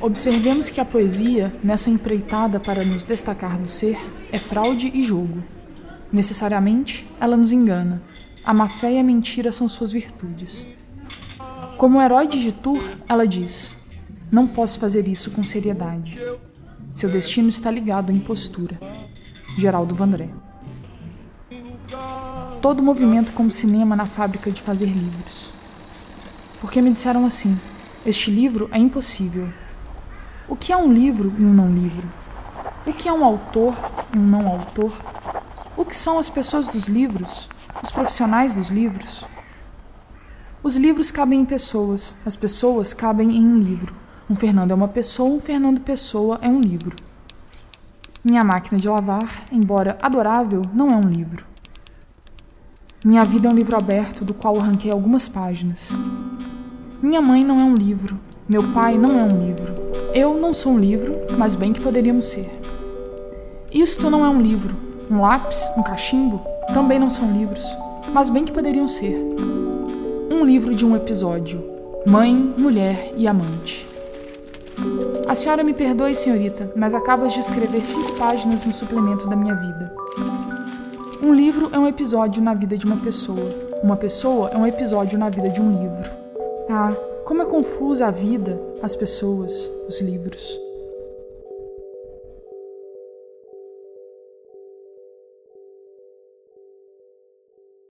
Observemos que a poesia, nessa empreitada para nos destacar do ser, é fraude e jogo. Necessariamente, ela nos engana. A má fé e a mentira são suas virtudes. Como herói de Gitur, ela diz: Não posso fazer isso com seriedade. Seu destino está ligado à impostura. Geraldo Vandré. Todo movimento como cinema na fábrica de fazer livros. Porque me disseram assim: este livro é impossível. O que é um livro e um não livro? O que é um autor e um não autor? O que são as pessoas dos livros? Os profissionais dos livros? Os livros cabem em pessoas, as pessoas cabem em um livro. Um Fernando é uma pessoa, um Fernando Pessoa é um livro. Minha máquina de lavar, embora adorável, não é um livro. Minha vida é um livro aberto do qual arranquei algumas páginas. Minha mãe não é um livro, meu pai não é um livro. Eu não sou um livro, mas bem que poderíamos ser. Isto não é um livro. Um lápis, um cachimbo, também não são livros, mas bem que poderiam ser. Um livro de um episódio: Mãe, Mulher e Amante. A senhora me perdoe, senhorita, mas acabas de escrever cinco páginas no suplemento da minha vida. Um livro é um episódio na vida de uma pessoa. Uma pessoa é um episódio na vida de um livro. Ah, como é confusa a vida, as pessoas, os livros.